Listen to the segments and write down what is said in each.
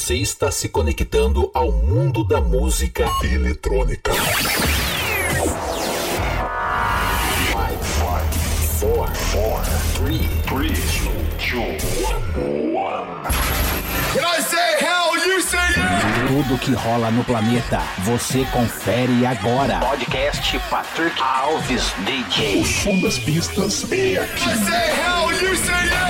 Você está se conectando ao mundo da música eletrônica. 5, 4, 3, 3, 2, 1. When I say hell, you say yeah! Tudo que rola no planeta, você confere agora. Podcast Patrick Alves DJ. O som das pistas é aqui. I say hell, you say yes!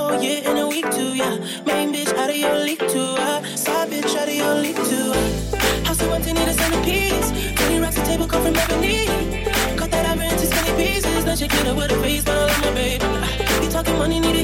whole year in a week too, yeah. Main bitch out of your league too, uh. Side bitch out of your league too, uh. House you want to need a centerpiece. 20 racks a table come from ebony. Cut that iron to skinny pieces. Now she get up with a face, but I love my baby. You talking money, need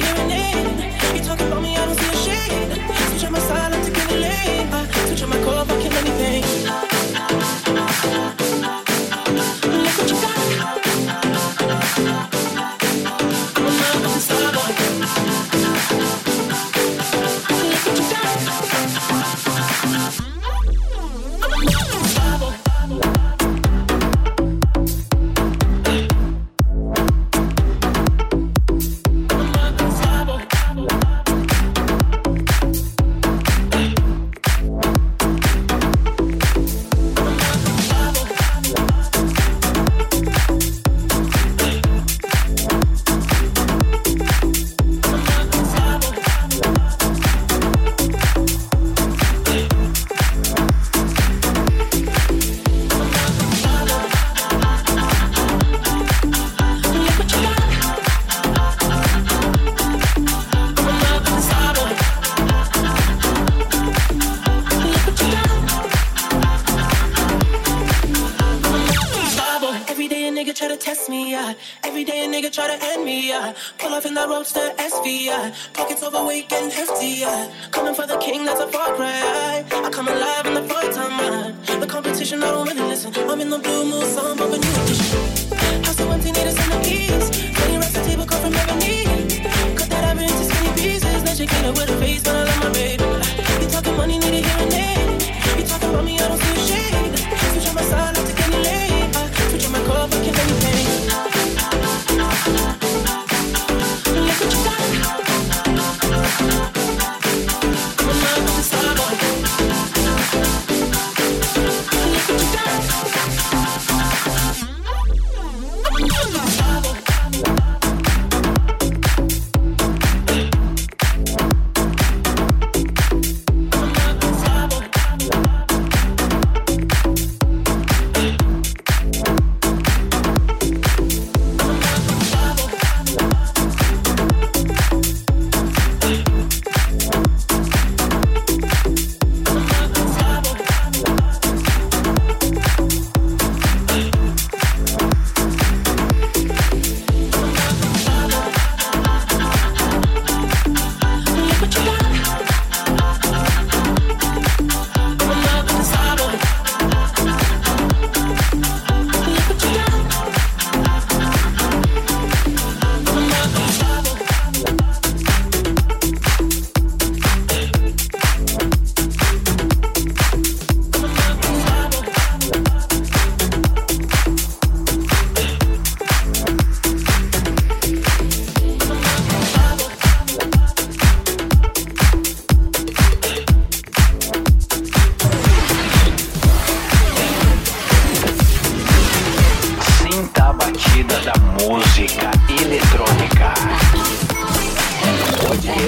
boats to SVI. Pockets overweight getting heftier. Coming for the king, that's a far cry. I come alive in the fight time. The competition, I don't really listen. I'm in the blue moon, so I'm bumping new edition. House so empty, need a centerpiece.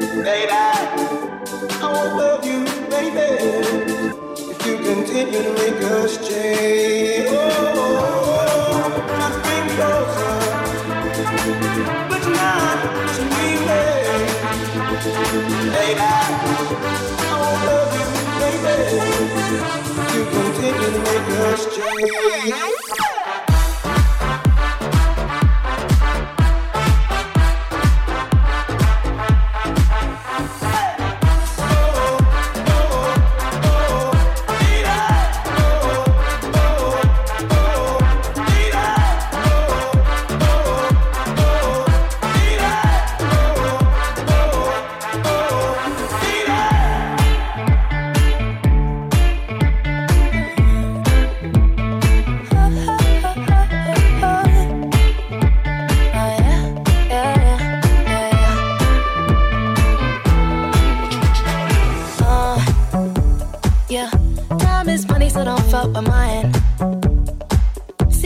baby. I won't love you, baby, if you continue to make us change. Oh, just closer, but not to me. Baby, I won't love you, baby, if you continue to make us change.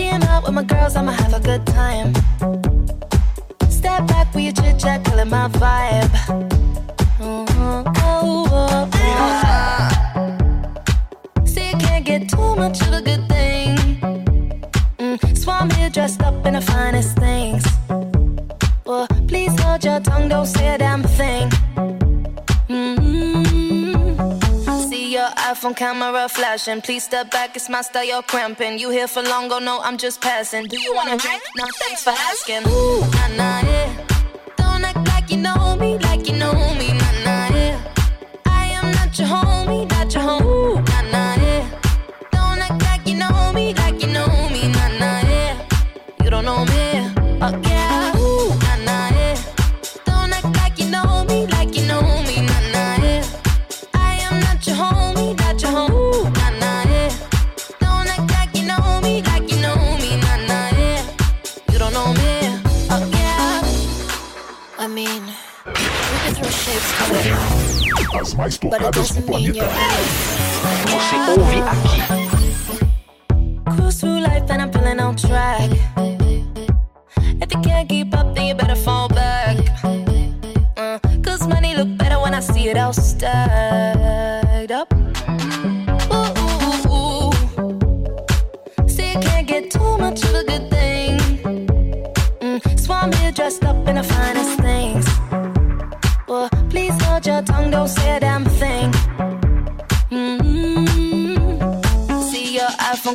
See him out with my girls, I'ma have a good time. Step back with your chit chat, killing my vibe. Mhm, oh, oh, oh. See, you can't get too much of a good thing. Mm, so I'm here dressed up in the finest things. Well, please hold your tongue, don't say a damn Your iPhone camera flashing. Please step back, it's my style, you're cramping. You here for long, oh no, I'm just passing. Do you wanna drink? No, thanks for asking. Ooh, nah, nah, yeah. Don't act like you know me, like you know me, nah, nah, As mais but it tocadas do planeta. Você ouve aqui. Cruise through life and I'm feeling on track. If you can't keep up, then you better fall back. Uh, Cause money look better when I see it all stacked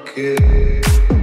fuego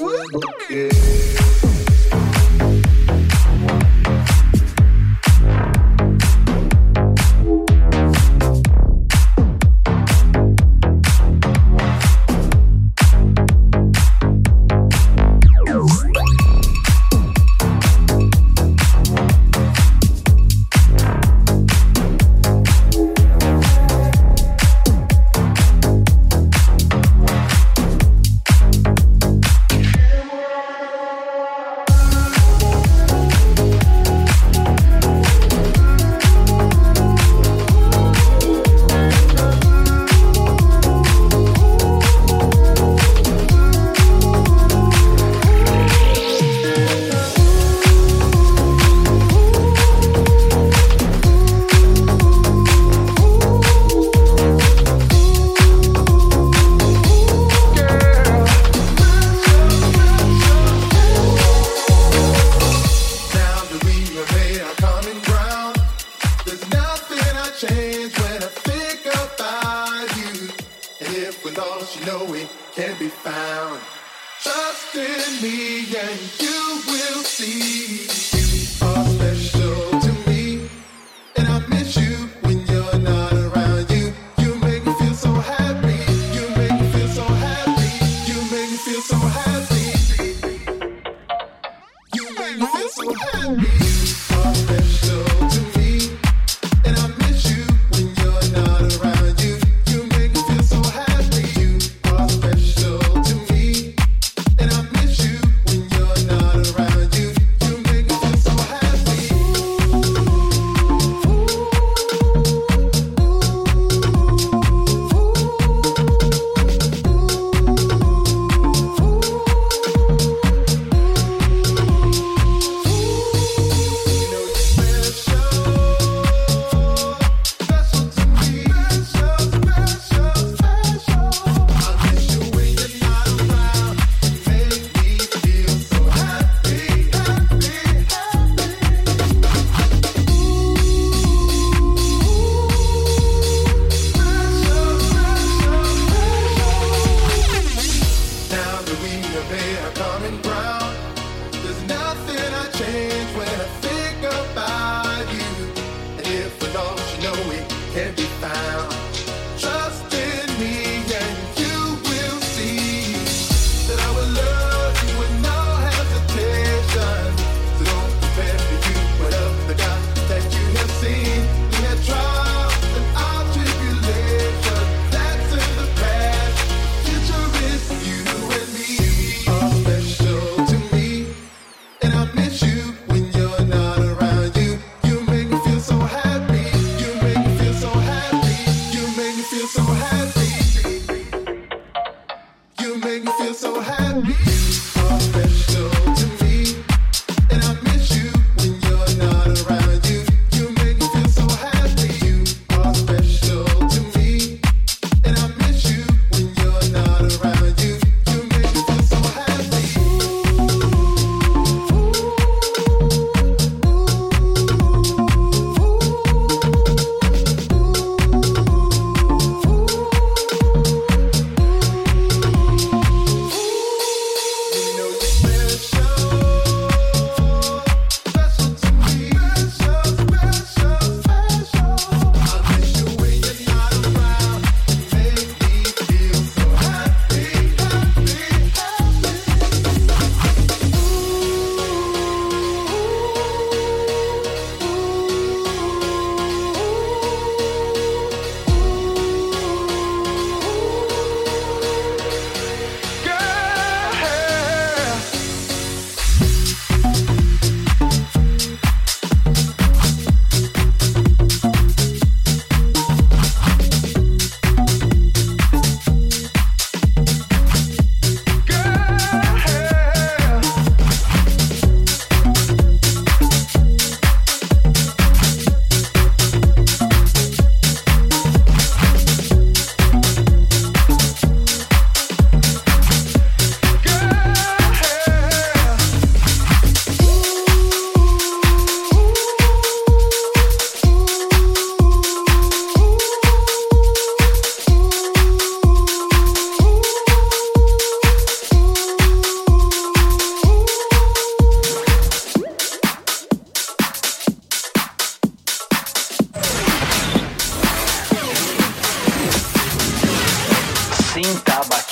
soy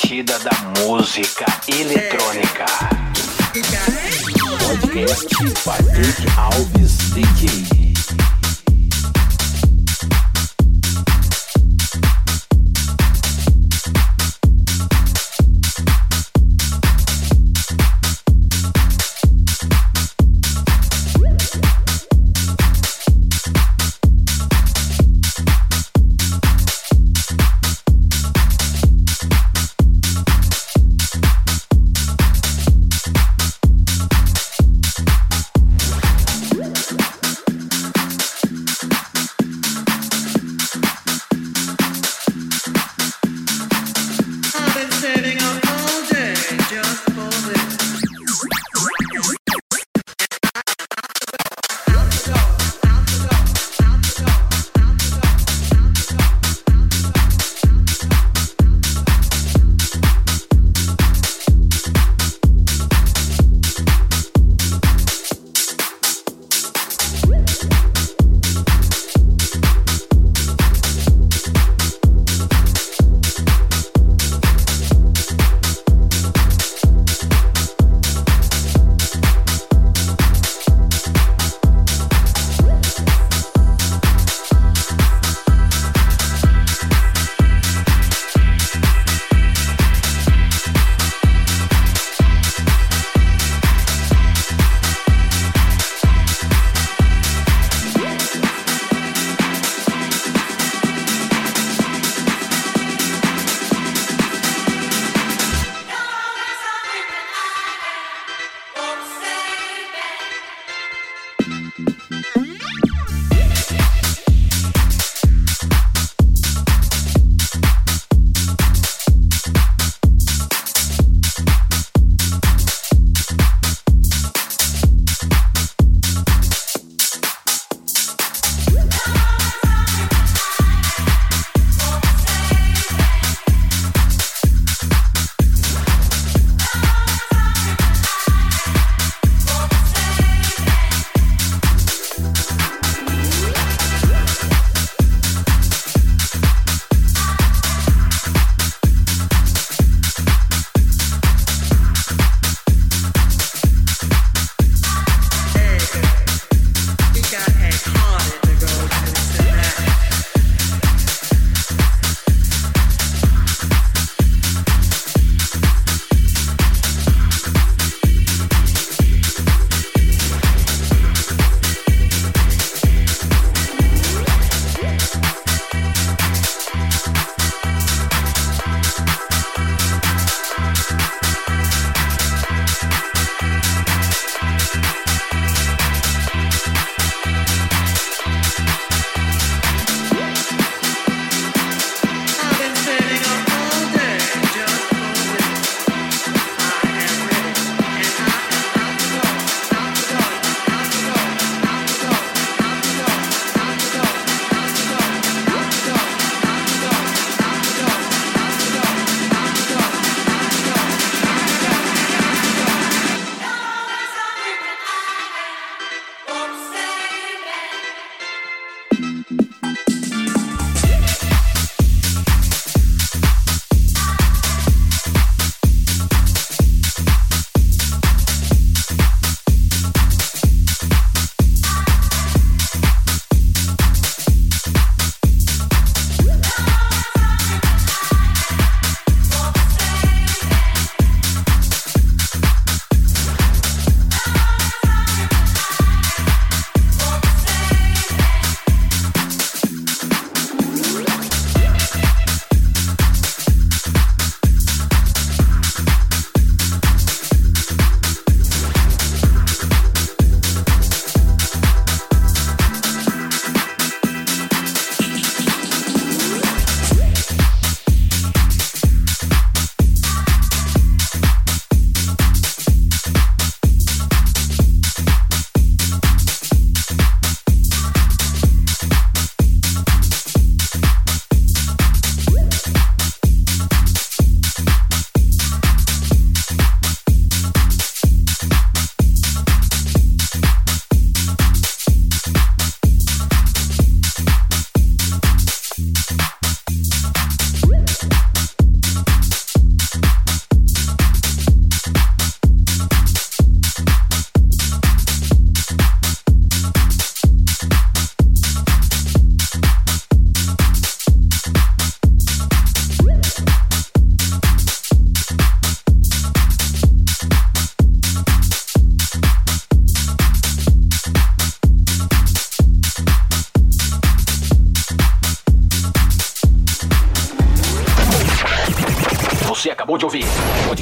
batida da música eletrônica. É. Podcast Patrick Alves DJ.